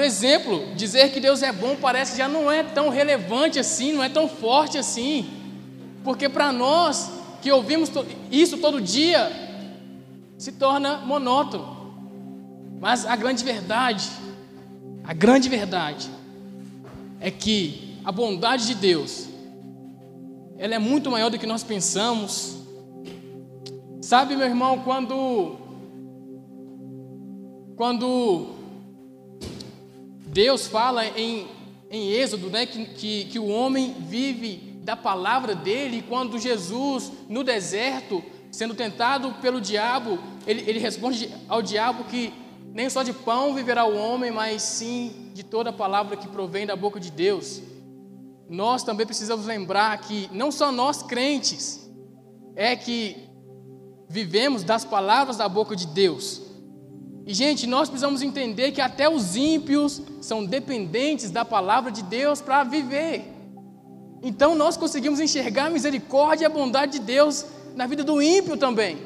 Por exemplo, dizer que Deus é bom parece já não é tão relevante assim, não é tão forte assim. Porque para nós que ouvimos isso todo dia, se torna monótono. Mas a grande verdade, a grande verdade, é que a bondade de Deus, ela é muito maior do que nós pensamos. Sabe, meu irmão, quando quando Deus fala em, em Êxodo né, que, que, que o homem vive da palavra dele, quando Jesus, no deserto, sendo tentado pelo diabo, ele, ele responde ao diabo que nem só de pão viverá o homem, mas sim de toda a palavra que provém da boca de Deus. Nós também precisamos lembrar que não só nós crentes é que vivemos das palavras da boca de Deus, e, gente, nós precisamos entender que até os ímpios são dependentes da palavra de Deus para viver. Então, nós conseguimos enxergar a misericórdia e a bondade de Deus na vida do ímpio também.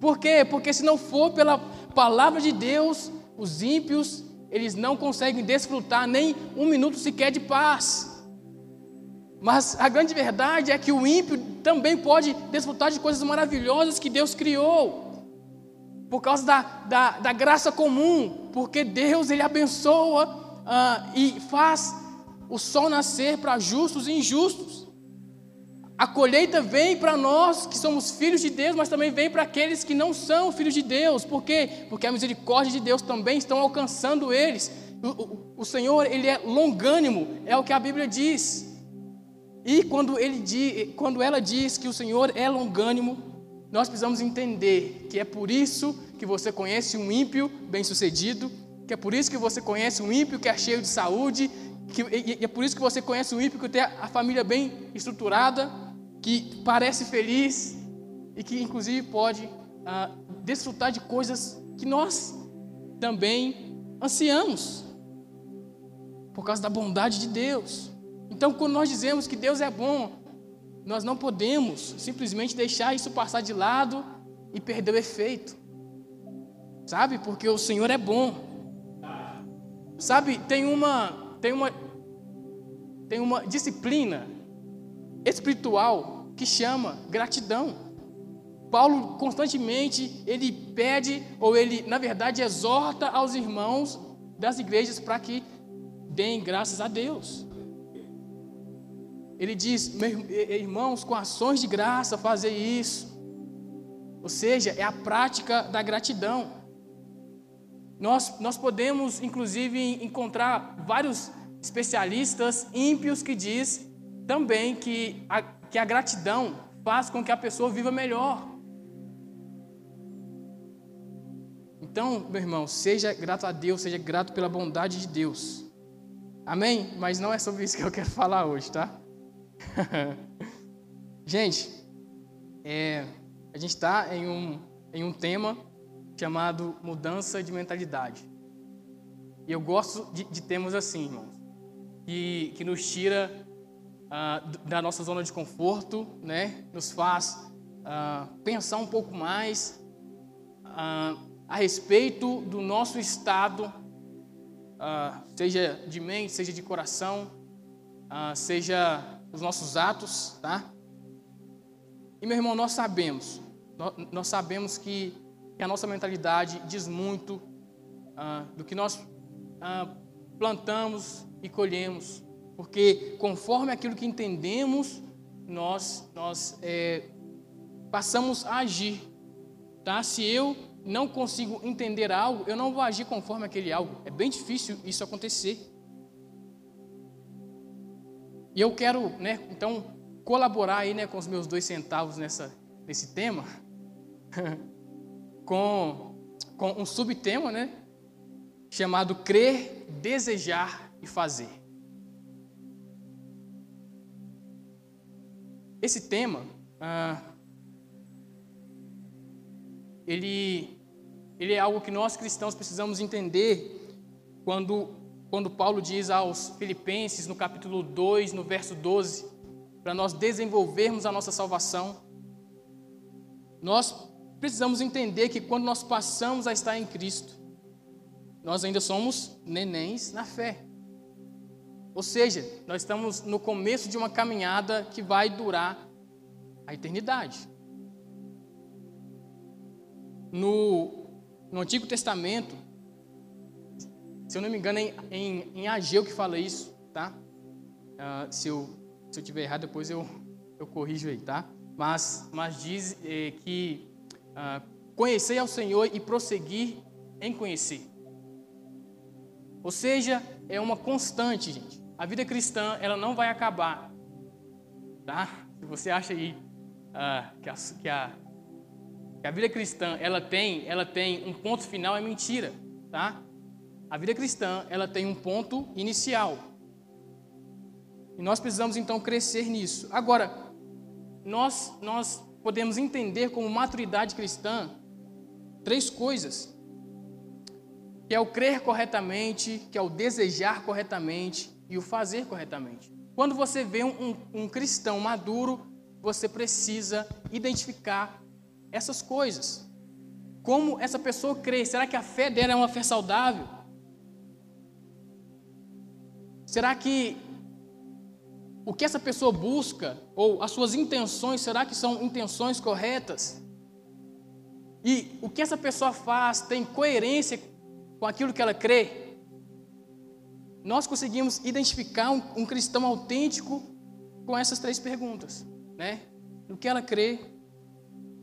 Por quê? Porque se não for pela palavra de Deus, os ímpios, eles não conseguem desfrutar nem um minuto sequer de paz. Mas a grande verdade é que o ímpio também pode desfrutar de coisas maravilhosas que Deus criou por causa da, da, da graça comum, porque Deus ele abençoa uh, e faz o sol nascer para justos e injustos. A colheita vem para nós que somos filhos de Deus, mas também vem para aqueles que não são filhos de Deus. Por quê? Porque a misericórdia de Deus também estão alcançando eles. O, o, o Senhor, ele é longânimo, é o que a Bíblia diz. E quando, ele quando ela diz que o Senhor é longânimo, nós precisamos entender que é por isso que você conhece um ímpio bem-sucedido, que é por isso que você conhece um ímpio que é cheio de saúde, que, e é por isso que você conhece um ímpio que tem a família bem estruturada, que parece feliz e que inclusive pode ah, desfrutar de coisas que nós também ansiamos, por causa da bondade de Deus. Então, quando nós dizemos que Deus é bom, nós não podemos simplesmente deixar isso passar de lado e perder o efeito. Sabe? Porque o Senhor é bom. Sabe, tem uma tem uma tem uma disciplina espiritual que chama gratidão. Paulo constantemente ele pede ou ele, na verdade, exorta aos irmãos das igrejas para que deem graças a Deus. Ele diz, irmãos, com ações de graça fazer isso. Ou seja, é a prática da gratidão. Nós, nós podemos, inclusive, encontrar vários especialistas ímpios que diz também que a, que a gratidão faz com que a pessoa viva melhor. Então, meu irmão, seja grato a Deus, seja grato pela bondade de Deus. Amém? Mas não é sobre isso que eu quero falar hoje, tá? gente, é, a gente está em um, em um tema chamado mudança de mentalidade. E eu gosto de, de temas assim, irmãos, que, que nos tira uh, da nossa zona de conforto, né? nos faz uh, pensar um pouco mais uh, a respeito do nosso estado, seja de mente, seja de coração, seja os nossos atos, tá? E meu irmão, nós sabemos, nós, sabemos que, a nossa mentalidade diz muito ah, do que nós ah, plantamos e colhemos, porque conforme aquilo que entendemos, nós, nós é, passamos a agir, tá? Se eu não consigo entender algo, eu não vou agir conforme aquele algo. É bem difícil isso acontecer. E eu quero, né, então, colaborar aí, né, com os meus dois centavos nessa, nesse tema, com, com um subtema, né, chamado crer, desejar e fazer. Esse tema, ah, ele, ele é algo que nós cristãos precisamos entender quando quando Paulo diz aos Filipenses, no capítulo 2, no verso 12, para nós desenvolvermos a nossa salvação, nós precisamos entender que quando nós passamos a estar em Cristo, nós ainda somos nenéns na fé. Ou seja, nós estamos no começo de uma caminhada que vai durar a eternidade. No, no Antigo Testamento, se eu não me engano, é em, em, em Ageu que fala isso, tá? Uh, se eu se eu tiver errado, depois eu, eu corrijo aí, tá? Mas, mas diz eh, que uh, conhecer ao Senhor e prosseguir em conhecer. Ou seja, é uma constante, gente. A vida cristã, ela não vai acabar, tá? Se você acha aí uh, que, a, que, a, que a vida cristã, ela tem, ela tem um ponto final, é mentira, tá? A vida cristã, ela tem um ponto inicial. E nós precisamos então crescer nisso. Agora, nós, nós podemos entender como maturidade cristã três coisas: que é o crer corretamente, que é o desejar corretamente e o fazer corretamente. Quando você vê um, um, um cristão maduro, você precisa identificar essas coisas. Como essa pessoa crê? Será que a fé dela é uma fé saudável? Será que o que essa pessoa busca, ou as suas intenções, será que são intenções corretas? E o que essa pessoa faz tem coerência com aquilo que ela crê? Nós conseguimos identificar um, um cristão autêntico com essas três perguntas, né? No que ela crê,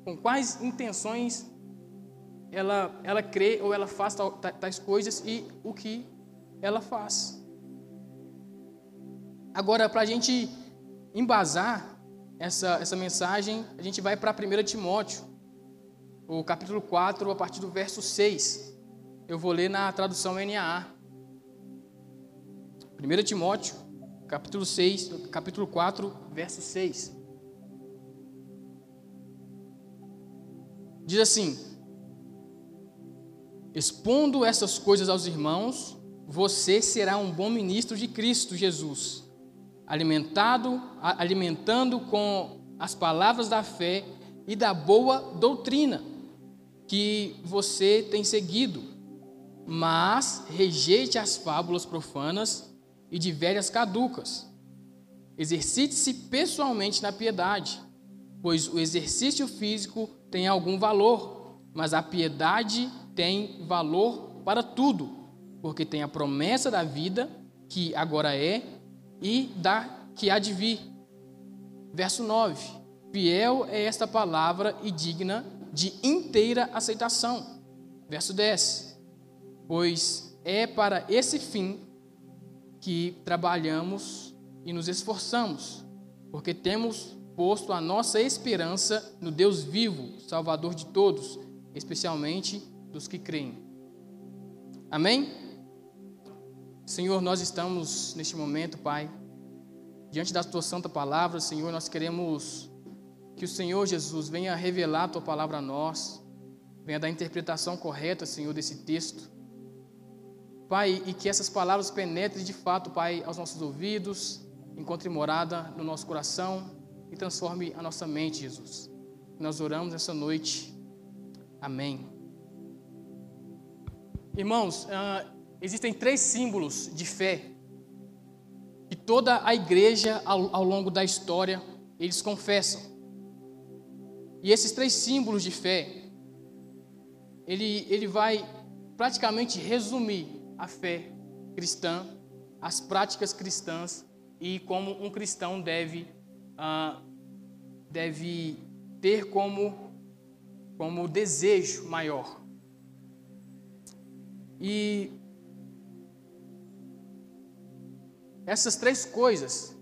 com quais intenções ela, ela crê ou ela faz tais coisas e o que ela faz. Agora, para a gente embasar essa, essa mensagem, a gente vai para 1 Timóteo, o capítulo 4, a partir do verso 6. Eu vou ler na tradução NAA. 1 Timóteo, capítulo 6, capítulo 4, verso 6. Diz assim: Expondo essas coisas aos irmãos, você será um bom ministro de Cristo Jesus alimentado, alimentando com as palavras da fé e da boa doutrina que você tem seguido, mas rejeite as fábulas profanas e de velhas caducas. Exercite-se pessoalmente na piedade, pois o exercício físico tem algum valor, mas a piedade tem valor para tudo, porque tem a promessa da vida que agora é e da que há de vir. Verso 9: Fiel é esta palavra e digna de inteira aceitação. Verso 10: Pois é para esse fim que trabalhamos e nos esforçamos, porque temos posto a nossa esperança no Deus vivo, Salvador de todos, especialmente dos que creem. Amém? Senhor, nós estamos neste momento, Pai, diante da tua santa palavra, Senhor, nós queremos que o Senhor Jesus venha revelar a tua palavra a nós, venha dar a interpretação correta, Senhor, desse texto. Pai, e que essas palavras penetrem de fato, Pai, aos nossos ouvidos, encontre morada no nosso coração e transforme a nossa mente, Jesus. Nós oramos essa noite. Amém. Irmãos, uh, existem três símbolos de fé que toda a igreja, ao, ao longo da história, eles confessam. E esses três símbolos de fé, ele, ele vai praticamente resumir a fé cristã, as práticas cristãs e como um cristão deve, ah, deve ter como, como desejo maior. E Essas três coisas,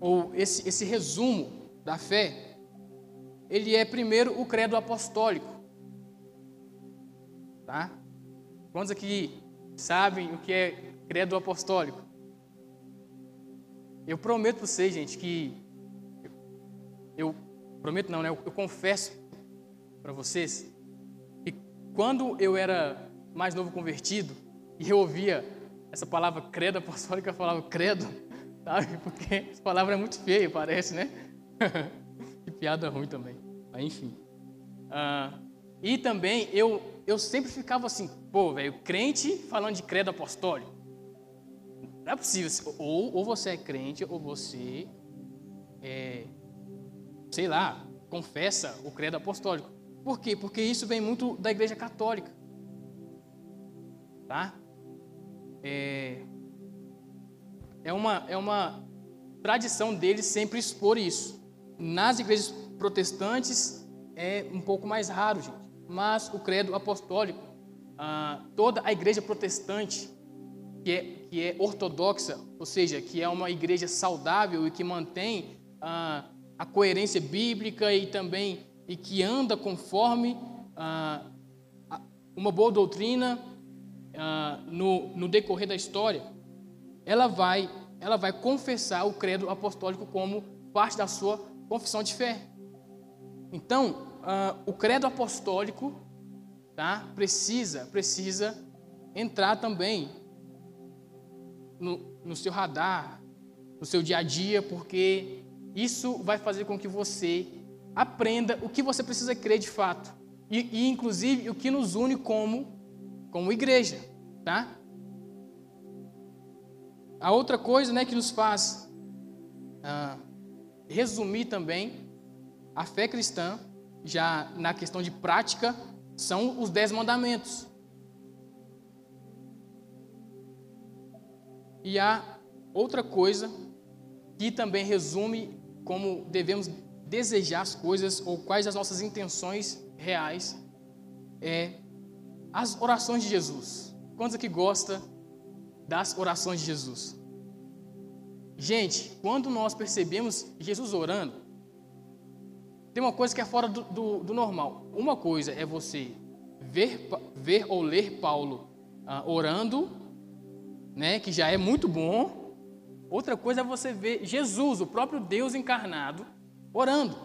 ou esse, esse resumo da fé, ele é primeiro o credo apostólico. Tá? Quantos aqui sabem o que é credo apostólico? Eu prometo para vocês, gente, que eu, prometo não, né? Eu, eu confesso para vocês que quando eu era mais novo convertido e eu ouvia essa palavra credo apostólica, falava credo, sabe? Porque essa palavra é muito feia, parece, né? que piada ruim também. Mas enfim. Ah, e também eu, eu sempre ficava assim, pô, velho, crente falando de credo apostólico. Não é possível. Ou, ou você é crente, ou você é, sei lá, confessa o credo apostólico. Por quê? Porque isso vem muito da igreja católica. Tá? É, é, uma, é uma tradição deles sempre expor isso. Nas igrejas protestantes é um pouco mais raro, gente. Mas o credo apostólico, ah, toda a igreja protestante que é, que é ortodoxa, ou seja, que é uma igreja saudável e que mantém ah, a coerência bíblica e também e que anda conforme ah, uma boa doutrina ah, no, no decorrer da história, ela vai ela vai confessar o credo apostólico como parte da sua confissão de fé. Então, ah, o credo apostólico tá, precisa, precisa entrar também no, no seu radar, no seu dia a dia, porque isso vai fazer com que você aprenda o que você precisa crer de fato. E, e inclusive, o que nos une como, como igreja, tá? A outra coisa né, que nos faz ah, resumir também a fé cristã, já na questão de prática, são os dez mandamentos. E há outra coisa que também resume como devemos desejar as coisas ou quais as nossas intenções reais é as orações de Jesus. Quantos aqui gosta das orações de Jesus? Gente, quando nós percebemos Jesus orando, tem uma coisa que é fora do, do, do normal. Uma coisa é você ver, ver ou ler Paulo ah, orando, né, que já é muito bom, Outra coisa é você ver Jesus, o próprio Deus encarnado, orando.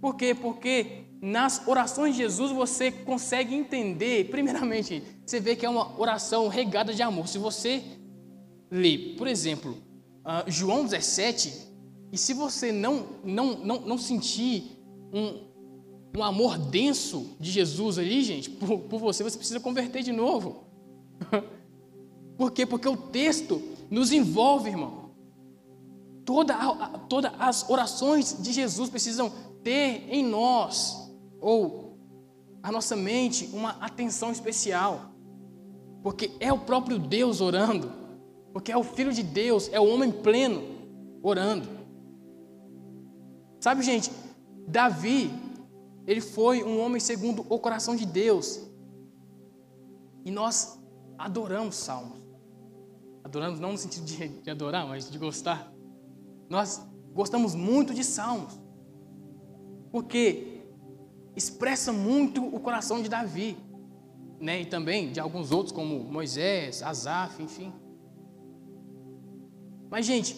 Por quê? Porque nas orações de Jesus você consegue entender, primeiramente, você vê que é uma oração regada de amor. Se você lê, por exemplo, uh, João 17, e se você não, não, não, não sentir um, um amor denso de Jesus ali, gente, por, por você, você precisa converter de novo. Por quê? Porque o texto nos envolve, irmão. Toda, todas as orações de Jesus precisam ter em nós, ou a nossa mente, uma atenção especial. Porque é o próprio Deus orando. Porque é o Filho de Deus, é o homem pleno orando. Sabe, gente, Davi, ele foi um homem segundo o coração de Deus. E nós adoramos salmos. Adoramos não no sentido de, de adorar, mas de gostar. Nós gostamos muito de salmos. Porque expressa muito o coração de Davi, né? E também de alguns outros como Moisés, Asaf, enfim. Mas gente,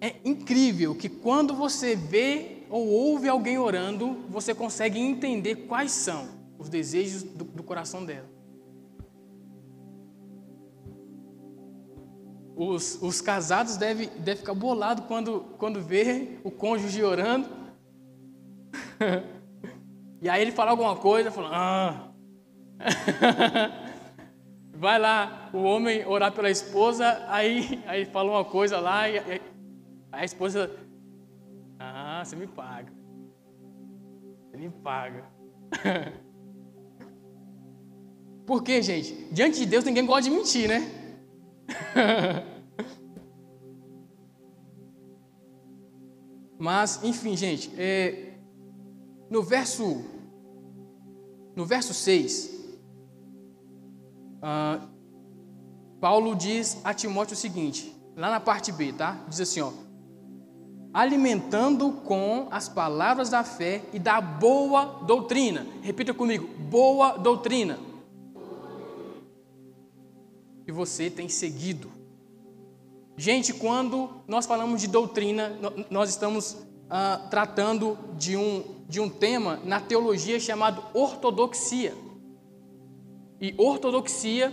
é incrível que quando você vê ou ouve alguém orando, você consegue entender quais são os desejos do, do coração dela. Os, os casados devem deve ficar bolados quando, quando vê o cônjuge orando. e aí ele fala alguma coisa, fala, ah. Vai lá, o homem orar pela esposa, aí, aí fala uma coisa lá, e, e a esposa, ah, você me paga. Você me paga. Por quê, gente? Diante de Deus ninguém gosta de mentir, né? Mas, enfim, gente, é, no verso no verso 6, ah, Paulo diz a Timóteo o seguinte, lá na parte B, tá? Diz assim, ó, alimentando com as palavras da fé e da boa doutrina. Repita comigo, boa doutrina que você tem seguido. Gente, quando nós falamos de doutrina, nós estamos ah, tratando de um, de um tema na teologia chamado ortodoxia. E ortodoxia,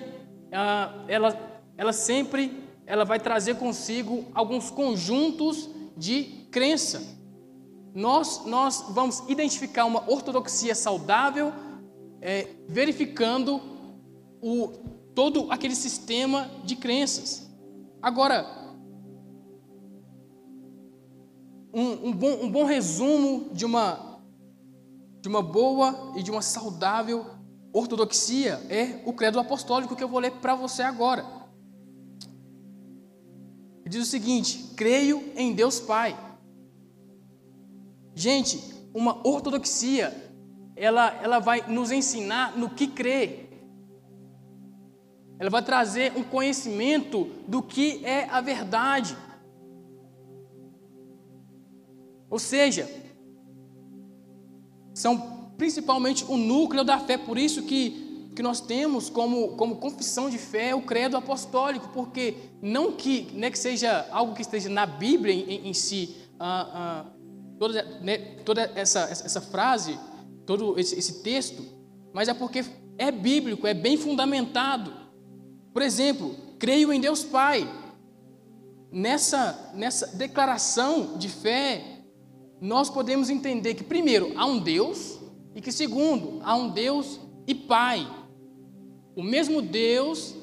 ah, ela, ela sempre ela vai trazer consigo alguns conjuntos de crença. Nós, nós vamos identificar uma ortodoxia saudável é, verificando o, todo aquele sistema de crenças. Agora, um, um, bom, um bom resumo de uma, de uma boa e de uma saudável ortodoxia é o credo apostólico que eu vou ler para você agora. Diz o seguinte: creio em Deus Pai. Gente, uma ortodoxia, ela, ela vai nos ensinar no que crer. Ela vai trazer um conhecimento do que é a verdade. Ou seja, são principalmente o núcleo da fé, por isso que, que nós temos como, como confissão de fé o credo apostólico, porque não que, né, que seja algo que esteja na Bíblia em, em si, ah, ah, toda, né, toda essa, essa frase, todo esse, esse texto, mas é porque é bíblico, é bem fundamentado. Por exemplo, creio em Deus Pai. Nessa, nessa declaração de fé, nós podemos entender que, primeiro, há um Deus, e que, segundo, há um Deus e Pai. O mesmo Deus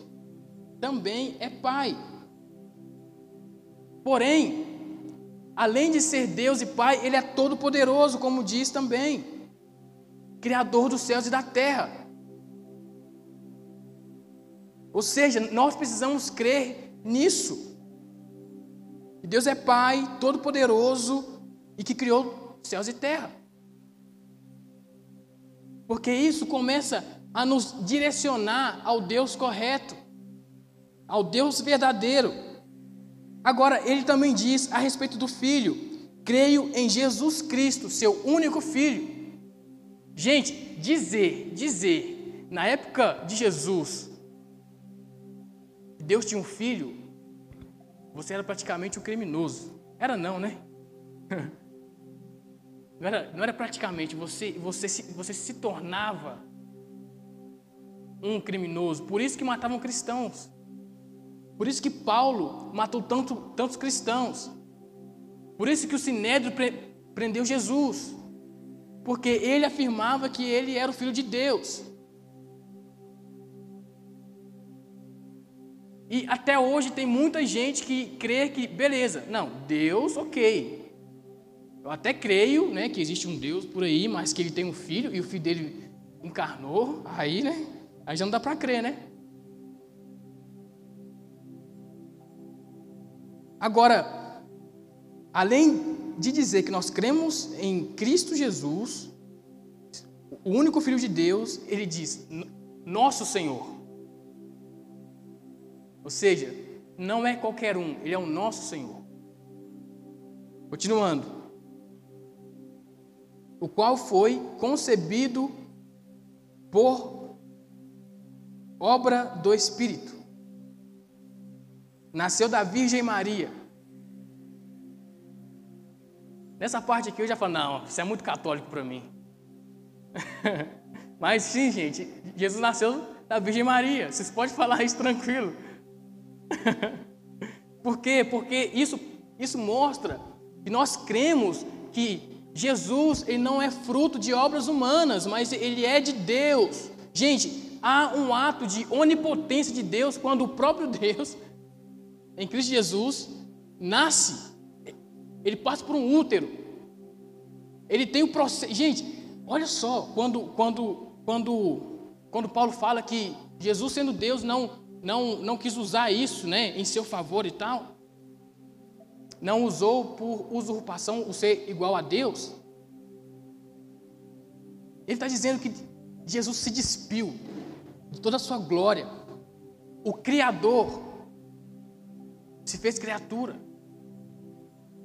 também é Pai. Porém, além de ser Deus e Pai, Ele é todo-poderoso, como diz também, Criador dos céus e da terra. Ou seja, nós precisamos crer nisso. Deus é Pai Todo-Poderoso e que criou céus e terra. Porque isso começa a nos direcionar ao Deus correto, ao Deus verdadeiro. Agora, ele também diz a respeito do Filho: creio em Jesus Cristo, seu único Filho. Gente, dizer, dizer, na época de Jesus, Deus tinha um filho, você era praticamente um criminoso. Era não, né? Não era, não era praticamente, você, você, se, você se tornava um criminoso. Por isso que matavam cristãos. Por isso que Paulo matou tanto, tantos cristãos. Por isso que o Sinédrio pre, prendeu Jesus. Porque ele afirmava que ele era o filho de Deus. E até hoje tem muita gente que crê que, beleza, não, Deus, ok. Eu até creio né, que existe um Deus por aí, mas que ele tem um filho e o filho dele encarnou, aí, né? Aí já não dá para crer, né? Agora, além de dizer que nós cremos em Cristo Jesus, o único Filho de Deus, ele diz: Nosso Senhor. Ou seja, não é qualquer um, ele é o nosso Senhor. Continuando. O qual foi concebido por obra do Espírito. Nasceu da Virgem Maria. Nessa parte aqui eu já falo, não, isso é muito católico para mim. Mas sim, gente, Jesus nasceu da Virgem Maria. Vocês podem falar isso tranquilo. Por quê? Porque isso, isso mostra que nós cremos que Jesus ele não é fruto de obras humanas, mas ele é de Deus. Gente, há um ato de onipotência de Deus quando o próprio Deus, em Cristo Jesus, nasce. Ele passa por um útero. Ele tem o processo. Gente, olha só, quando, quando, quando, quando Paulo fala que Jesus, sendo Deus, não não, não quis usar isso né, em seu favor e tal. Não usou por usurpação o ser igual a Deus. Ele está dizendo que Jesus se despiu de toda a sua glória. O Criador se fez criatura,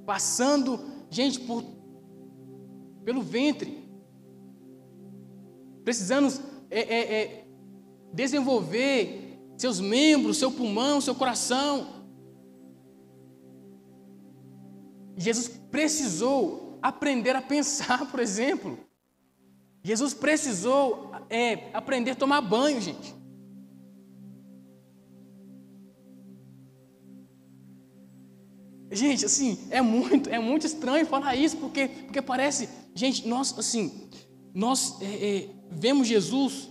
passando, gente, por, pelo ventre, precisando é, é, é, desenvolver seus membros, seu pulmão, seu coração. Jesus precisou aprender a pensar, por exemplo. Jesus precisou é, aprender a tomar banho, gente. Gente, assim, é muito, é muito estranho falar isso, porque, porque parece, gente, nós, assim, nós é, é, vemos Jesus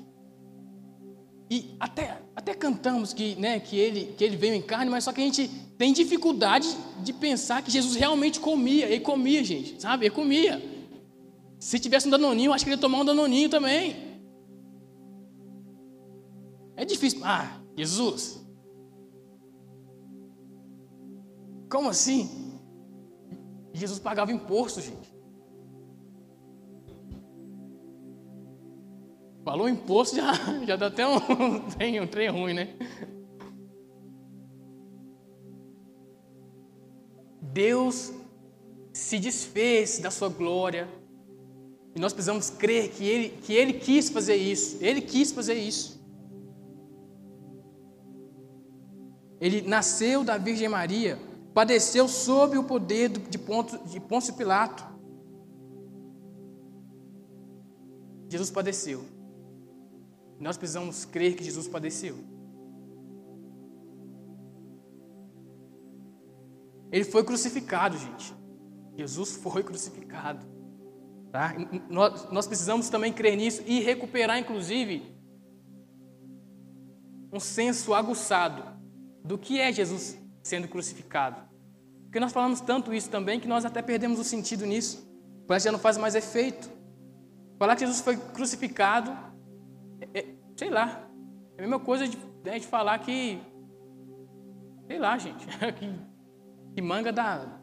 e até, até cantamos que, né, que, ele, que ele veio em carne, mas só que a gente tem dificuldade de pensar que Jesus realmente comia. Ele comia, gente, sabe? Ele comia. Se tivesse um danoninho, acho que ele ia tomar um danoninho também. É difícil. Ah, Jesus. Como assim? Jesus pagava imposto, gente. Falou imposto, já, já dá até um um trem ruim, né? Deus se desfez da sua glória. E nós precisamos crer que ele, que ele quis fazer isso. Ele quis fazer isso. Ele nasceu da Virgem Maria, padeceu sob o poder de, Ponto, de Pôncio Pilato. Jesus padeceu. Nós precisamos crer que Jesus padeceu. Ele foi crucificado, gente. Jesus foi crucificado. Tá? Nós, nós precisamos também crer nisso e recuperar, inclusive, um senso aguçado do que é Jesus sendo crucificado. Porque nós falamos tanto isso também que nós até perdemos o sentido nisso. Parece que já não faz mais efeito. Falar que Jesus foi crucificado, é, é, sei lá, é a mesma coisa de, né, de falar que, sei lá, gente, que, que manga dá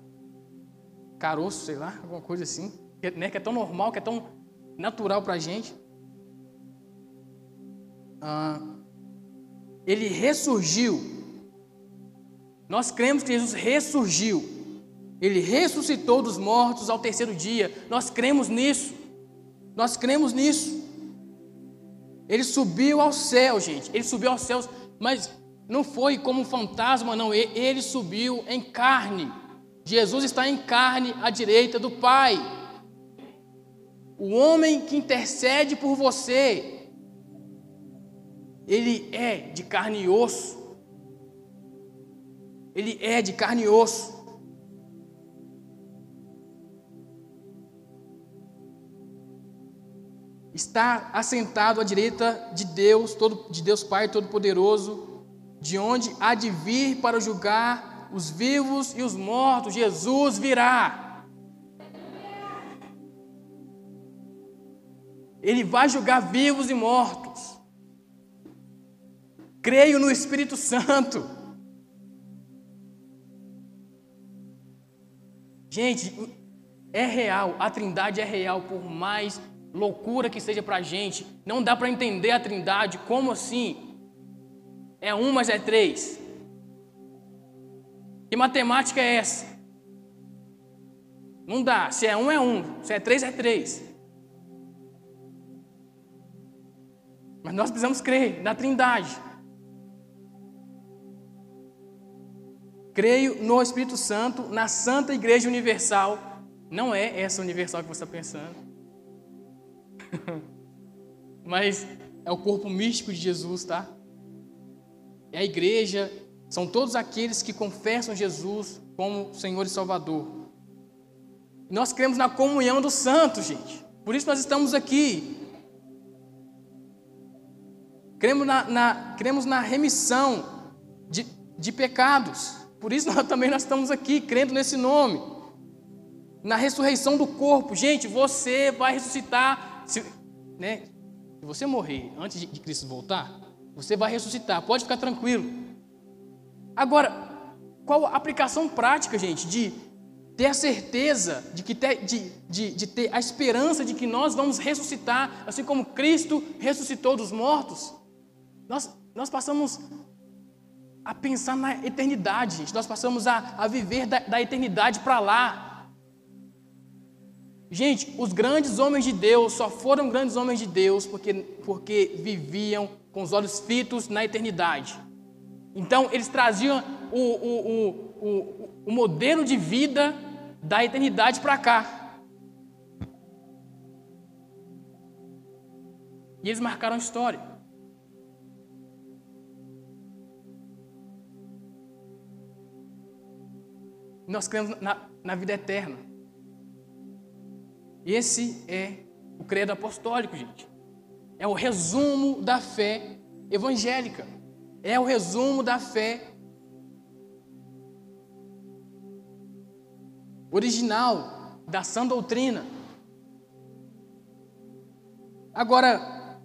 caroço, sei lá, alguma coisa assim, que, né, que é tão normal, que é tão natural para a gente. Ah, ele ressurgiu. Nós cremos que Jesus ressurgiu. Ele ressuscitou dos mortos ao terceiro dia. Nós cremos nisso. Nós cremos nisso. Ele subiu ao céu, gente. Ele subiu aos céus, mas não foi como um fantasma, não. Ele subiu em carne. Jesus está em carne à direita do Pai. O homem que intercede por você, ele é de carne e osso. Ele é de carne e osso. Está assentado à direita de Deus, todo, de Deus Pai Todo-Poderoso, de onde há de vir para julgar os vivos e os mortos. Jesus virá. Ele vai julgar vivos e mortos. Creio no Espírito Santo. Gente, é real, a Trindade é real, por mais loucura que seja para a gente, não dá para entender a Trindade, como assim? É um, mas é três. Que matemática é essa? Não dá. Se é um, é um. Se é três, é três. Mas nós precisamos crer na Trindade. Creio no Espírito Santo, na Santa Igreja Universal. Não é essa universal que você está pensando. Mas é o corpo místico de Jesus, tá? É a igreja são todos aqueles que confessam Jesus como Senhor e Salvador. nós cremos na comunhão dos santos, gente. Por isso nós estamos aqui. Cremos na, na, cremos na remissão de, de pecados. Por isso nós, também nós estamos aqui, crendo nesse nome. Na ressurreição do corpo. Gente, você vai ressuscitar. Se, né, se você morrer antes de, de Cristo voltar, você vai ressuscitar. Pode ficar tranquilo. Agora, qual a aplicação prática, gente, de ter a certeza, de, que ter, de, de, de ter a esperança de que nós vamos ressuscitar, assim como Cristo ressuscitou dos mortos? Nós, nós passamos a pensar na eternidade, gente. Nós passamos a, a viver da, da eternidade para lá. Gente, os grandes homens de Deus só foram grandes homens de Deus porque, porque viviam com os olhos fitos na eternidade. Então, eles traziam o, o, o, o, modelo de vida da eternidade para cá. E eles marcaram a história. Nós cremos na, na vida eterna. Esse é o credo apostólico, gente. É o resumo da fé evangélica. É o resumo da fé original da sã doutrina. Agora,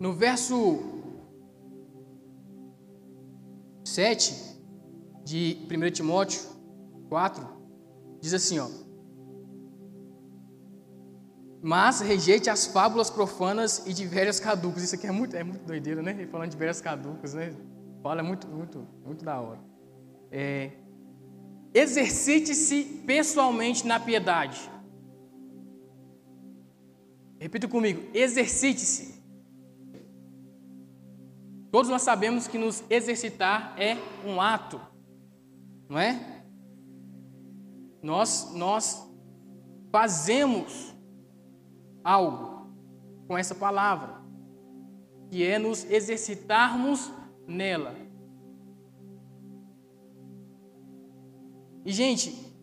no verso 7 de 1 Timóteo 4, diz assim, ó. Mas rejeite as fábulas profanas e de velhas caducas. Isso aqui é muito, é muito doideira, né? Falando de velhas caducas, né? Fala muito, muito, muito da hora. É, Exercite-se pessoalmente na piedade. Repita comigo: exercite-se. Todos nós sabemos que nos exercitar é um ato, não é? Nós, nós fazemos algo com essa palavra, que é nos exercitarmos nela. E, gente,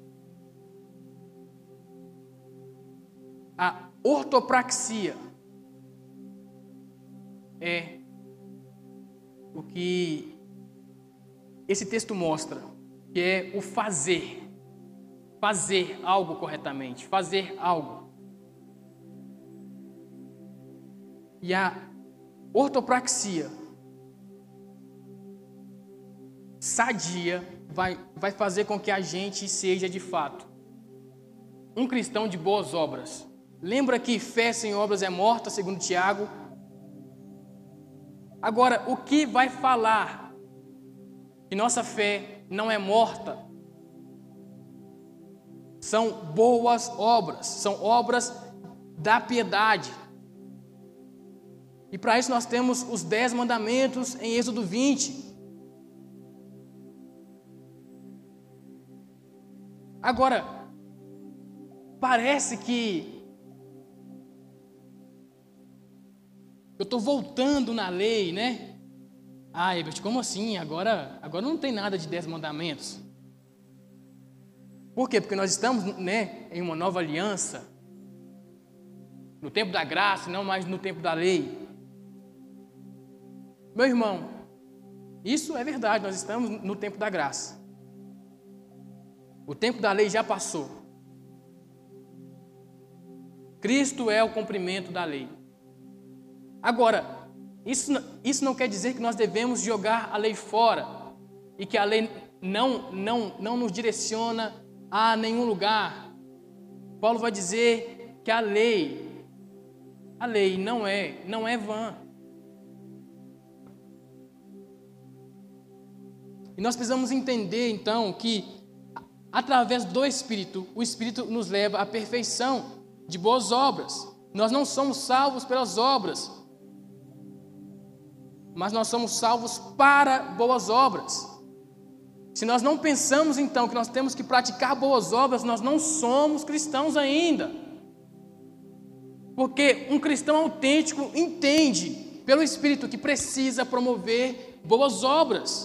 a ortopraxia é o que esse texto mostra, que é o fazer. Fazer algo corretamente, fazer algo. E a ortopraxia sadia vai, vai fazer com que a gente seja de fato um cristão de boas obras. Lembra que fé sem obras é morta, segundo Tiago? Agora, o que vai falar que nossa fé não é morta? São boas obras, são obras da piedade. E para isso nós temos os dez mandamentos em Êxodo 20. Agora, parece que eu estou voltando na lei, né? Ah, Ebert, como assim? Agora, agora não tem nada de dez mandamentos. Por quê? Porque nós estamos né, em uma nova aliança, no tempo da graça, não mais no tempo da lei. Meu irmão, isso é verdade, nós estamos no tempo da graça. O tempo da lei já passou. Cristo é o cumprimento da lei. Agora, isso, isso não quer dizer que nós devemos jogar a lei fora e que a lei não, não, não nos direciona a nenhum lugar. Paulo vai dizer que a lei, a lei não é, não é vã. E nós precisamos entender então que através do Espírito, o Espírito nos leva à perfeição de boas obras. Nós não somos salvos pelas obras, mas nós somos salvos para boas obras. Se nós não pensamos então que nós temos que praticar boas obras, nós não somos cristãos ainda. Porque um cristão autêntico entende pelo Espírito que precisa promover boas obras.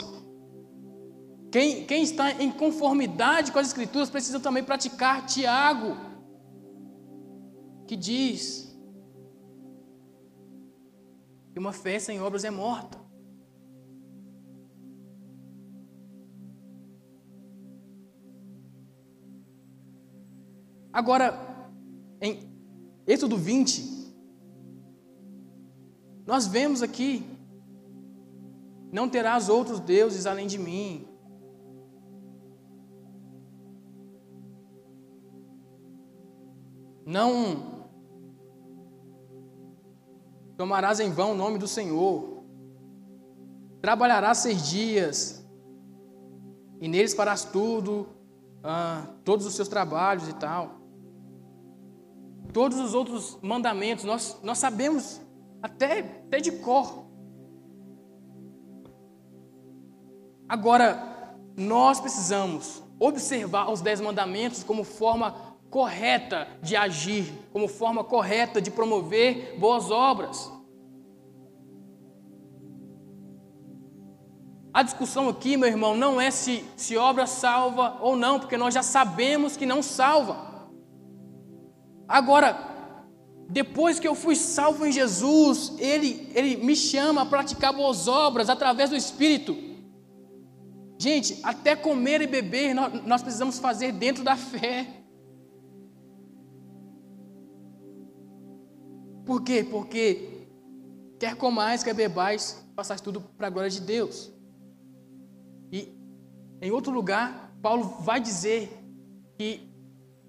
Quem, quem está em conformidade com as Escrituras precisa também praticar Tiago, que diz que uma fé sem obras é morta. Agora, em Êxodo 20, nós vemos aqui: não terás outros deuses além de mim. Não tomarás em vão o nome do Senhor. Trabalharás seis dias, e neles farás tudo, ah, todos os seus trabalhos e tal. Todos os outros mandamentos, nós, nós sabemos até, até de cor. Agora, nós precisamos observar os dez mandamentos como forma correta de agir, como forma correta de promover boas obras. A discussão aqui, meu irmão, não é se, se obra salva ou não, porque nós já sabemos que não salva. Agora, depois que eu fui salvo em Jesus, Ele, Ele me chama a praticar boas obras através do Espírito. Gente, até comer e beber nós, nós precisamos fazer dentro da fé. Por quê? Porque quer comais, quer bebais, passais tudo para a glória de Deus. E em outro lugar, Paulo vai dizer que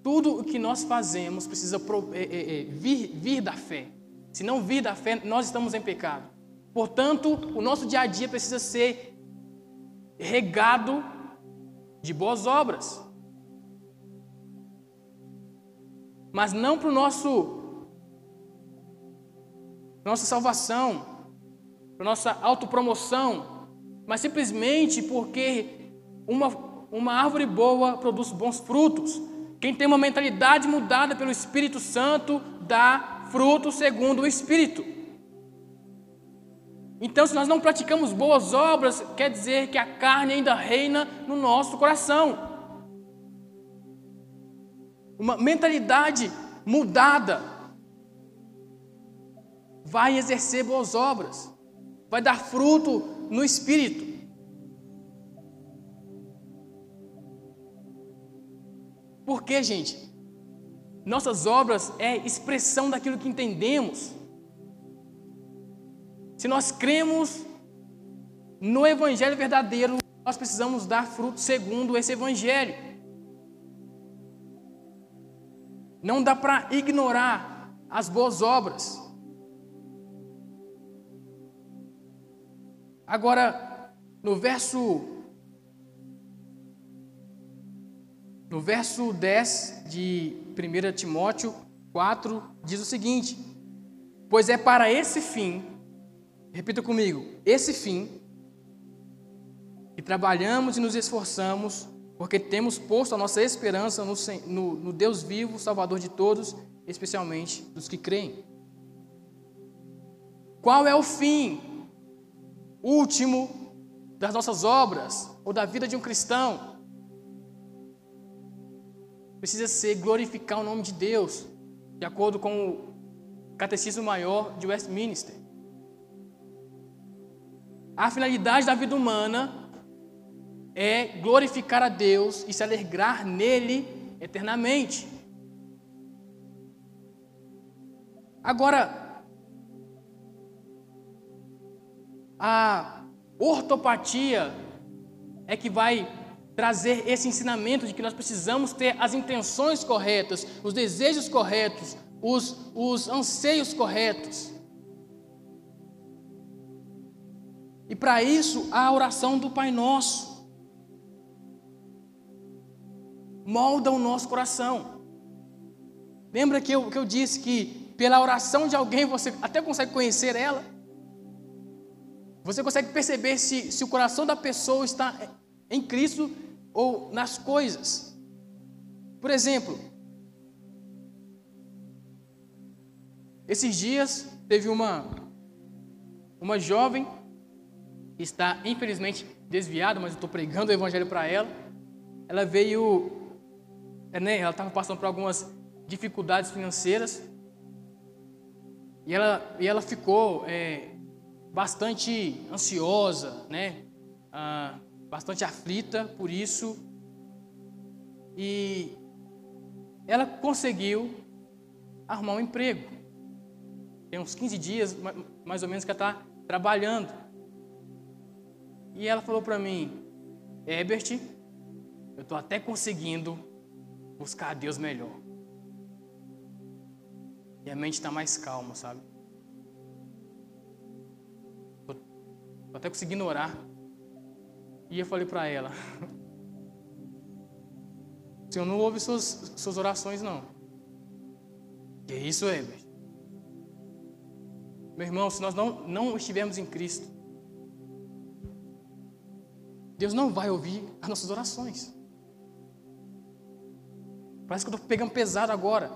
tudo o que nós fazemos precisa é, é, é, vir, vir da fé. Se não vir da fé, nós estamos em pecado. Portanto, o nosso dia a dia precisa ser regado de boas obras. Mas não para o nosso nossa salvação, para nossa autopromoção, mas simplesmente porque uma, uma árvore boa produz bons frutos. Quem tem uma mentalidade mudada pelo Espírito Santo dá fruto segundo o Espírito. Então, se nós não praticamos boas obras, quer dizer que a carne ainda reina no nosso coração. Uma mentalidade mudada vai exercer boas obras, vai dar fruto no Espírito. Porque, gente, nossas obras é expressão daquilo que entendemos. Se nós cremos no Evangelho verdadeiro, nós precisamos dar fruto segundo esse Evangelho. Não dá para ignorar as boas obras. Agora, no verso No verso 10 de 1 Timóteo 4, diz o seguinte: Pois é para esse fim, repita comigo, esse fim, que trabalhamos e nos esforçamos, porque temos posto a nossa esperança no, no, no Deus vivo, Salvador de todos, especialmente dos que creem. Qual é o fim último das nossas obras ou da vida de um cristão? precisa ser glorificar o nome de Deus, de acordo com o Catecismo Maior de Westminster. A finalidade da vida humana é glorificar a Deus e se alegrar nele eternamente. Agora, a ortopatia é que vai trazer esse ensinamento de que nós precisamos ter as intenções corretas, os desejos corretos, os, os anseios corretos. E para isso, a oração do Pai Nosso molda o nosso coração. Lembra que eu, que eu disse que pela oração de alguém você até consegue conhecer ela? Você consegue perceber se, se o coração da pessoa está em Cristo ou nas coisas. Por exemplo, esses dias teve uma uma jovem que está infelizmente desviada, mas eu estou pregando o evangelho para ela. Ela veio, é, né, ela estava passando por algumas dificuldades financeiras e ela, e ela ficou é, bastante ansiosa, né? Ah, bastante aflita por isso. E ela conseguiu arrumar um emprego. Tem uns 15 dias, mais ou menos, que ela está trabalhando. E ela falou para mim, Herbert, eu estou até conseguindo buscar a Deus melhor. E a mente está mais calma, sabe? Até conseguindo orar. E eu falei para ela: O Senhor não ouve suas, suas orações, não. Que isso, Heber? Meu irmão, se nós não, não estivermos em Cristo, Deus não vai ouvir as nossas orações. Parece que eu estou pegando pesado agora.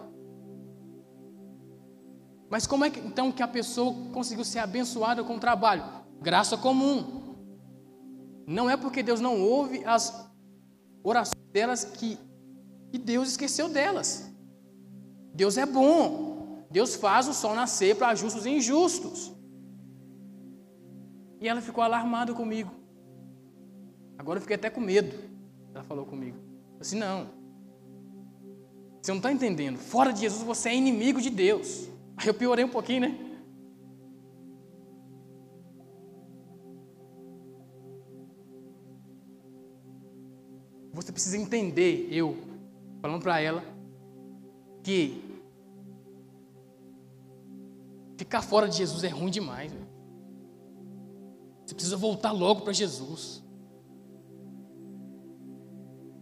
Mas como é que então que a pessoa conseguiu ser abençoada com o trabalho? Graça comum. não é porque Deus não ouve as orações delas que, que Deus esqueceu delas. Deus é bom. Deus faz o sol nascer para justos e injustos. E ela ficou alarmada comigo. Agora eu fiquei até com medo. Ela falou comigo. Eu disse, não. Você não está entendendo. Fora de Jesus você é inimigo de Deus. Aí eu piorei um pouquinho, né? Você precisa entender, eu, falando para ela, que ficar fora de Jesus é ruim demais. Você precisa voltar logo para Jesus.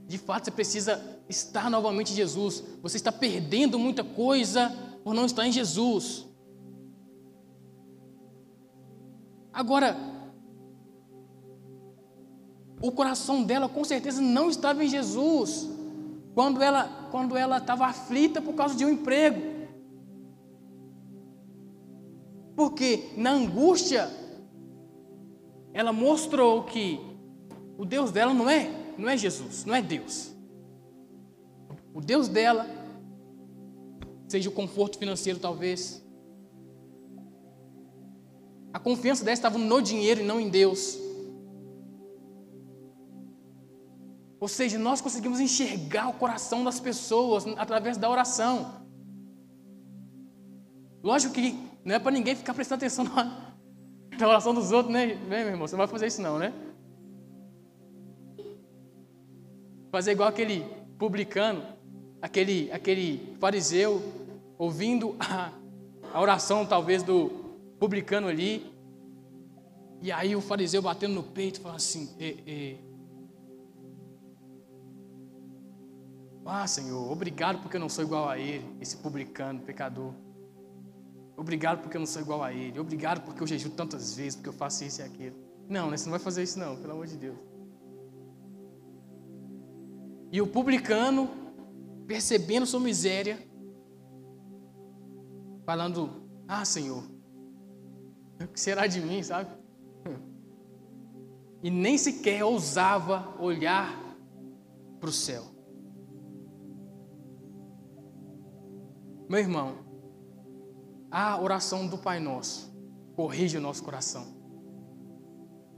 De fato, você precisa estar novamente em Jesus. Você está perdendo muita coisa por não estar em Jesus. Agora, o coração dela com certeza não estava em Jesus quando ela quando ela estava aflita por causa de um emprego. Porque na angústia ela mostrou que o Deus dela não é, não é Jesus, não é Deus. O Deus dela seja o conforto financeiro talvez. A confiança dela estava no dinheiro e não em Deus. Ou seja, nós conseguimos enxergar o coração das pessoas através da oração. Lógico que não é para ninguém ficar prestando atenção na, na oração dos outros, né? Vem, meu irmão, você não vai fazer isso não, né? Fazer igual aquele publicano, aquele, aquele fariseu, ouvindo a, a oração talvez do publicano ali, e aí o fariseu batendo no peito, falando assim, e, e, Ah, Senhor, obrigado porque eu não sou igual a ele, esse publicano, pecador. Obrigado porque eu não sou igual a ele. Obrigado porque eu jejuo tantas vezes, porque eu faço isso e aquilo. Não, né? você não vai fazer isso não, pelo amor de Deus. E o publicano, percebendo sua miséria, falando: Ah, Senhor, o que será de mim, sabe? E nem sequer ousava olhar para o céu. Meu irmão, a oração do Pai Nosso corrige o nosso coração.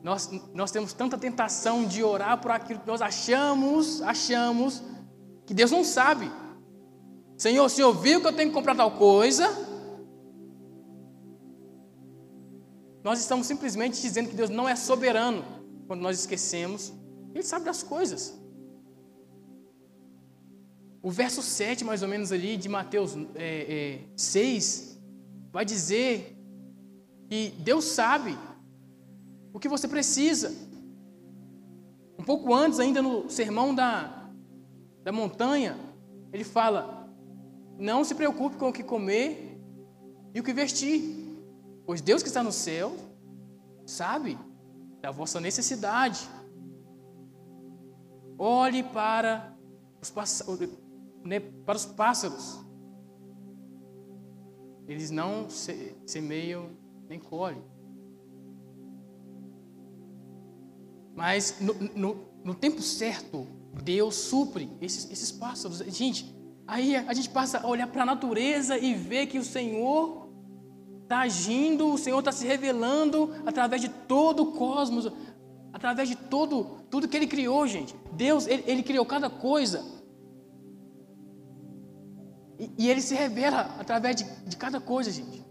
Nós, nós temos tanta tentação de orar por aquilo que nós achamos, achamos, que Deus não sabe. Senhor, o Senhor viu que eu tenho que comprar tal coisa? Nós estamos simplesmente dizendo que Deus não é soberano quando nós esquecemos. Ele sabe das coisas. O verso 7, mais ou menos ali, de Mateus é, é, 6, vai dizer que Deus sabe o que você precisa. Um pouco antes, ainda no sermão da, da montanha, ele fala: Não se preocupe com o que comer e o que vestir, pois Deus que está no céu sabe da vossa necessidade. Olhe para os né, para os pássaros. Eles não semeiam nem colhem. Mas no, no, no, tempo certo, Deus supre esses, esses pássaros. Gente, aí a gente passa a olhar para a natureza e ver que o Senhor está agindo, o Senhor está se revelando através de todo o cosmos, através de todo, tudo que Ele criou, gente. Deus, Ele, ele criou cada coisa e, e ele se revela através de, de cada coisa, gente.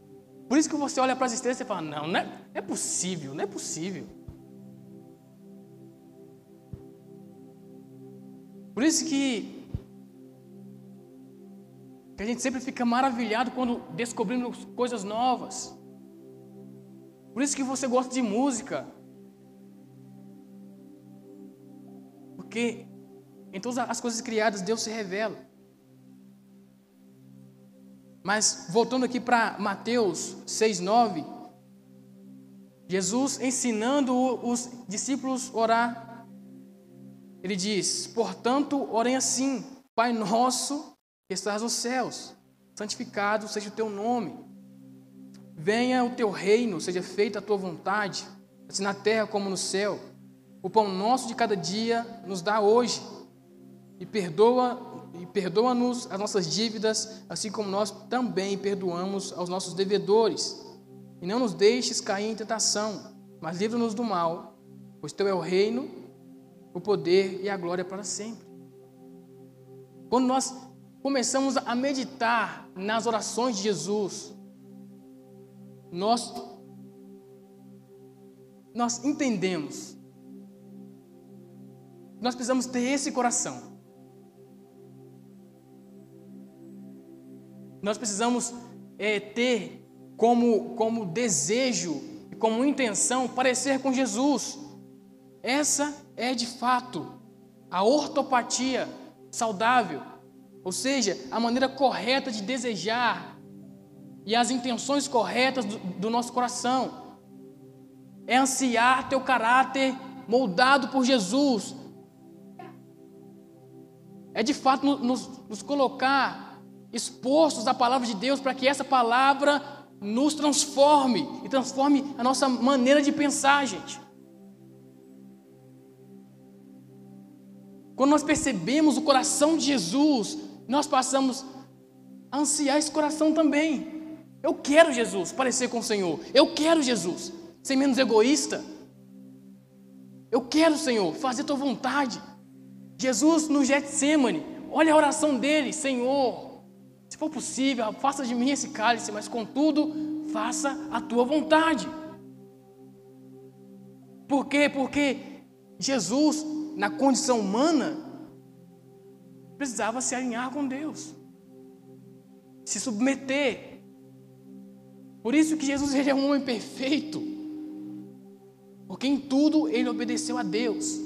Por isso que você olha para as estrelas e fala: não, não é, não é possível, não é possível. Por isso que, que a gente sempre fica maravilhado quando descobrimos coisas novas. Por isso que você gosta de música. Porque em todas as coisas criadas Deus se revela. Mas voltando aqui para Mateus 6:9, Jesus ensinando os discípulos a orar, ele diz: "Portanto, orem assim: Pai nosso que estás nos céus, santificado seja o teu nome. Venha o teu reino, seja feita a tua vontade, assim na terra como no céu. o pão nosso de cada dia nos dá hoje. E perdoa e perdoa-nos as nossas dívidas, assim como nós também perdoamos aos nossos devedores. E não nos deixes cair em tentação, mas livra-nos do mal, pois teu é o reino, o poder e a glória para sempre. Quando nós começamos a meditar nas orações de Jesus, nós nós entendemos. Nós precisamos ter esse coração. Nós precisamos é, ter como, como desejo e como intenção parecer com Jesus. Essa é de fato a ortopatia saudável, ou seja, a maneira correta de desejar e as intenções corretas do, do nosso coração. É ansiar teu caráter moldado por Jesus. É de fato nos, nos colocar expostos à palavra de Deus para que essa palavra nos transforme e transforme a nossa maneira de pensar, gente. Quando nós percebemos o coração de Jesus, nós passamos a ansiar esse coração também. Eu quero Jesus, parecer com o Senhor. Eu quero Jesus, ser menos egoísta. Eu quero, Senhor, fazer tua vontade. Jesus no Getsemane, olha a oração dele, Senhor, se for possível, faça de mim esse cálice, mas contudo, faça a tua vontade. Por quê? Porque Jesus na condição humana, precisava se alinhar com Deus, se submeter. Por isso que Jesus ele é um homem perfeito, porque em tudo ele obedeceu a Deus.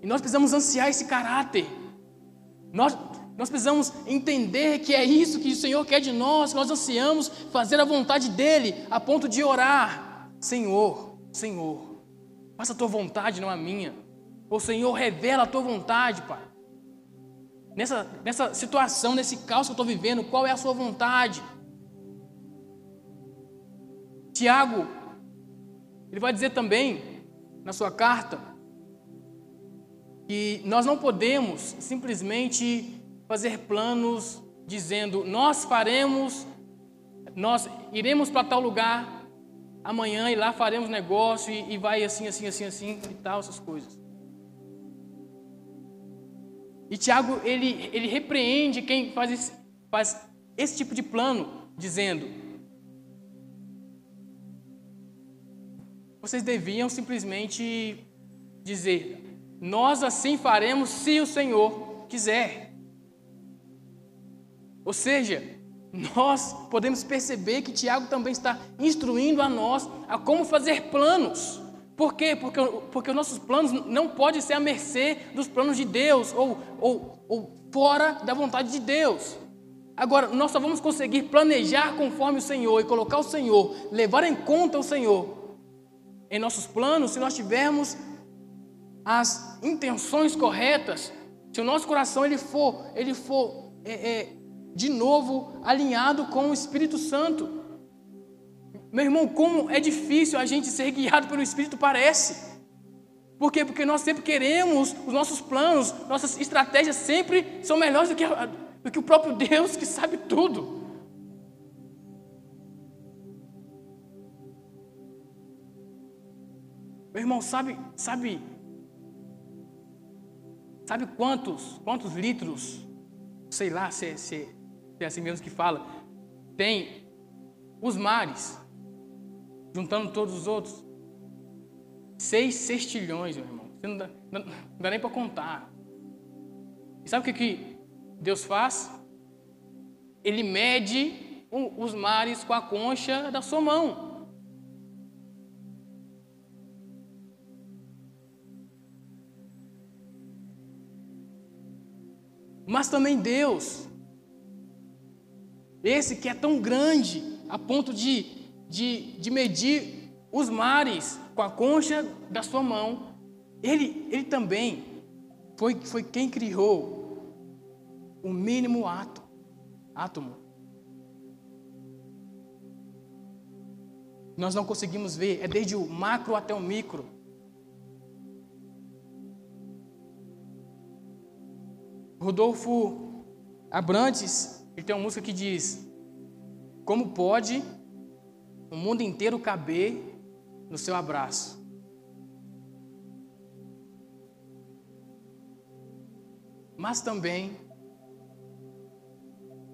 E nós precisamos ansiar esse caráter. Nós, nós precisamos entender que é isso que o Senhor quer de nós, nós ansiamos fazer a vontade dEle, a ponto de orar: Senhor, Senhor, Faça a tua vontade, não a minha. O Senhor revela a tua vontade, Pai. Nessa, nessa situação, nesse caos que eu estou vivendo, qual é a sua vontade? Tiago, ele vai dizer também, na sua carta, que nós não podemos simplesmente fazer planos dizendo, nós faremos, nós iremos para tal lugar, amanhã e lá faremos negócio e, e vai assim, assim, assim, assim e tal, essas coisas. E Tiago, ele, ele repreende quem faz esse, faz esse tipo de plano, dizendo: vocês deviam simplesmente dizer, nós assim faremos se o Senhor quiser. Ou seja, nós podemos perceber que Tiago também está instruindo a nós a como fazer planos. Por quê? Porque, porque os nossos planos não podem ser à mercê dos planos de Deus ou, ou, ou fora da vontade de Deus. Agora, nós só vamos conseguir planejar conforme o Senhor e colocar o Senhor, levar em conta o Senhor em nossos planos se nós tivermos as intenções corretas, se o nosso coração ele for, ele for é, é, de novo alinhado com o Espírito Santo. Meu irmão, como é difícil a gente ser guiado pelo Espírito, parece. Por quê? Porque nós sempre queremos, os nossos planos, nossas estratégias sempre são melhores do que, do que o próprio Deus que sabe tudo. Meu irmão, sabe, sabe, sabe quantos, quantos litros, sei lá, se, se é assim mesmo que fala, tem os mares, juntando todos os outros. Seis sextilhões, meu irmão. Não dá, não dá nem para contar. E sabe o que, que Deus faz? Ele mede os mares com a concha da sua mão. Mas também Deus esse que é tão grande a ponto de, de, de medir os mares com a concha da sua mão. Ele, ele também foi, foi quem criou o mínimo ato, átomo. Nós não conseguimos ver, é desde o macro até o micro. Rodolfo Abrantes, ele tem uma música que diz: Como pode o mundo inteiro caber no seu abraço? Mas também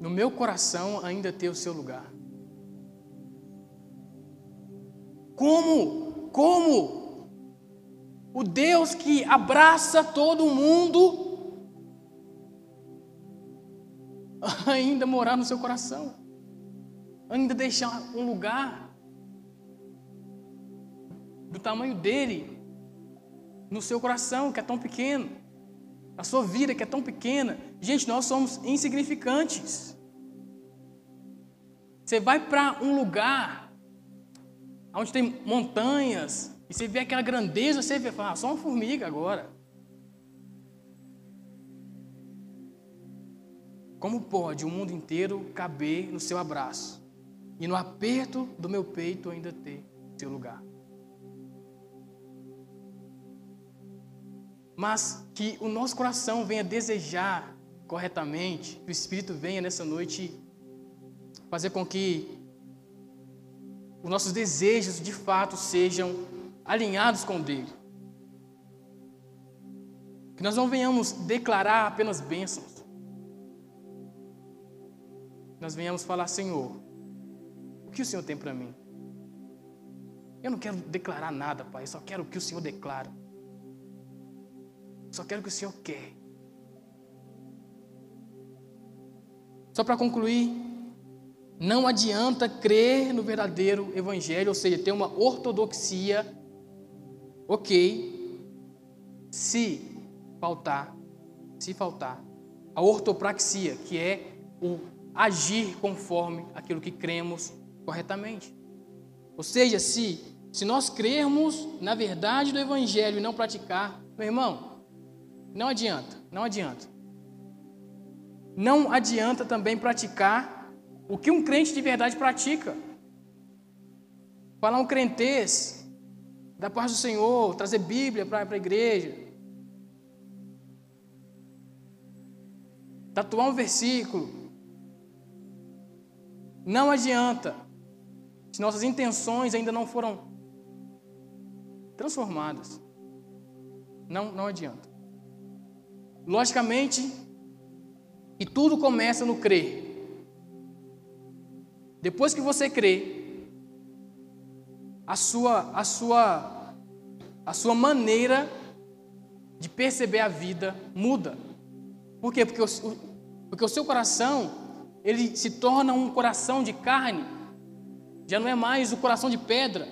no meu coração ainda ter o seu lugar. Como? Como? O Deus que abraça todo mundo ainda morar no seu coração, ainda deixar um lugar do tamanho dele no seu coração, que é tão pequeno, a sua vida que é tão pequena. Gente, nós somos insignificantes. Você vai para um lugar onde tem montanhas, e você vê aquela grandeza, você vê, fala, ah, só uma formiga agora. Como pode o mundo inteiro caber no seu abraço e no aperto do meu peito ainda ter seu lugar? Mas que o nosso coração venha desejar corretamente, que o Espírito venha nessa noite fazer com que os nossos desejos de fato sejam alinhados com o dele. Que nós não venhamos declarar apenas bênçãos. Nós venhamos falar, Senhor, o que o Senhor tem para mim? Eu não quero declarar nada, Pai, eu só quero o que o Senhor declara. Só quero o que o Senhor quer. Só para concluir, não adianta crer no verdadeiro evangelho, ou seja, ter uma ortodoxia, ok, se faltar, se faltar, a ortopraxia, que é o agir conforme aquilo que cremos corretamente. Ou seja, se, se nós crermos na verdade do evangelho e não praticar, meu irmão, não adianta, não adianta. Não adianta também praticar o que um crente de verdade pratica. Falar um crentez, da paz do Senhor, trazer Bíblia para a igreja. Tatuar um versículo. Não adianta se nossas intenções ainda não foram transformadas. Não, não adianta. Logicamente, que tudo começa no crer. Depois que você crê, a sua, a sua, a sua maneira de perceber a vida muda. Por quê? Porque o, porque o seu coração, ele se torna um coração de carne, já não é mais o coração de pedra.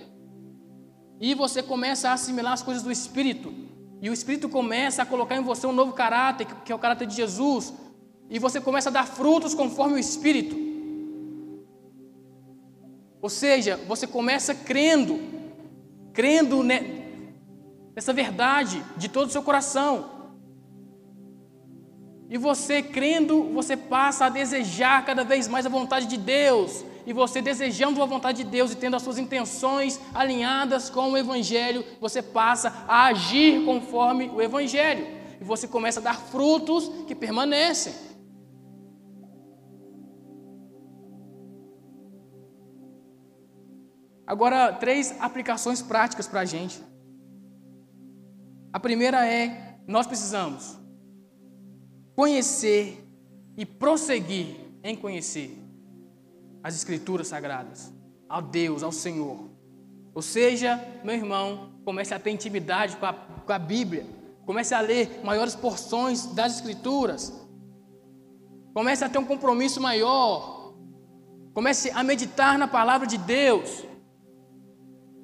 E você começa a assimilar as coisas do Espírito. E o Espírito começa a colocar em você um novo caráter, que é o caráter de Jesus. E você começa a dar frutos conforme o Espírito. Ou seja, você começa crendo, crendo nessa verdade de todo o seu coração. E você crendo, você passa a desejar cada vez mais a vontade de Deus. E você desejando a vontade de Deus e tendo as suas intenções alinhadas com o Evangelho, você passa a agir conforme o Evangelho. E você começa a dar frutos que permanecem. Agora, três aplicações práticas para a gente. A primeira é: nós precisamos conhecer e prosseguir em conhecer as Escrituras Sagradas, ao Deus, ao Senhor. Ou seja, meu irmão, comece a ter intimidade com a, com a Bíblia, comece a ler maiores porções das Escrituras, comece a ter um compromisso maior, comece a meditar na palavra de Deus.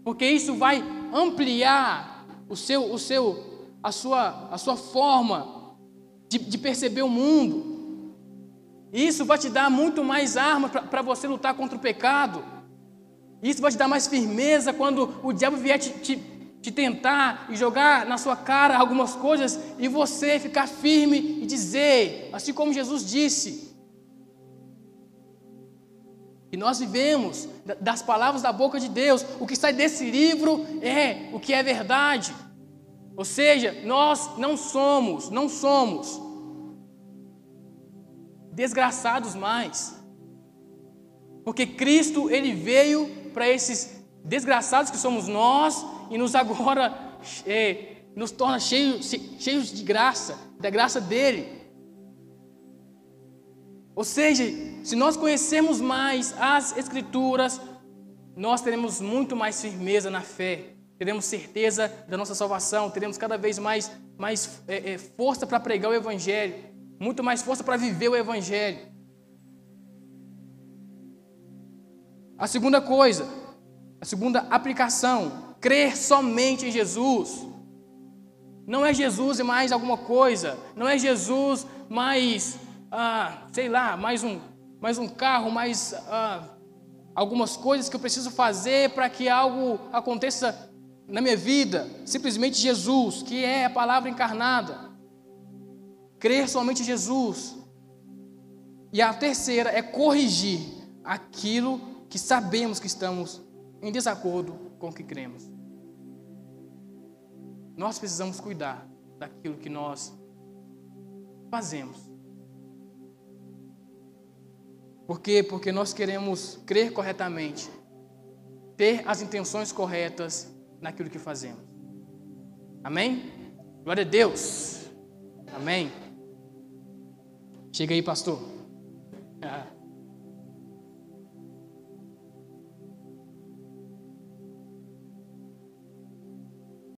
Porque isso vai ampliar o seu, o seu, a sua, a sua forma de, de perceber o mundo. Isso vai te dar muito mais arma para você lutar contra o pecado. Isso vai te dar mais firmeza quando o diabo vier te, te, te tentar e jogar na sua cara algumas coisas e você ficar firme e dizer, assim como Jesus disse: E nós vivemos das palavras da boca de Deus. O que sai desse livro é o que é verdade. Ou seja, nós não somos, não somos desgraçados mais. Porque Cristo, ele veio para esses desgraçados que somos nós e nos agora é, nos torna cheios, cheios de graça, da graça dele. Ou seja, se nós conhecermos mais as Escrituras, nós teremos muito mais firmeza na fé, teremos certeza da nossa salvação, teremos cada vez mais, mais é, é, força para pregar o Evangelho, muito mais força para viver o Evangelho. A segunda coisa, a segunda aplicação, crer somente em Jesus. Não é Jesus e mais alguma coisa, não é Jesus mais ah, sei lá, mais um, mais um carro, mais ah, algumas coisas que eu preciso fazer para que algo aconteça na minha vida. Simplesmente Jesus, que é a palavra encarnada. Crer somente Jesus. E a terceira é corrigir aquilo que sabemos que estamos em desacordo com o que cremos. Nós precisamos cuidar daquilo que nós fazemos. Por quê? Porque nós queremos crer corretamente, ter as intenções corretas naquilo que fazemos. Amém? Glória a Deus. Amém. Chega aí, pastor. Ah.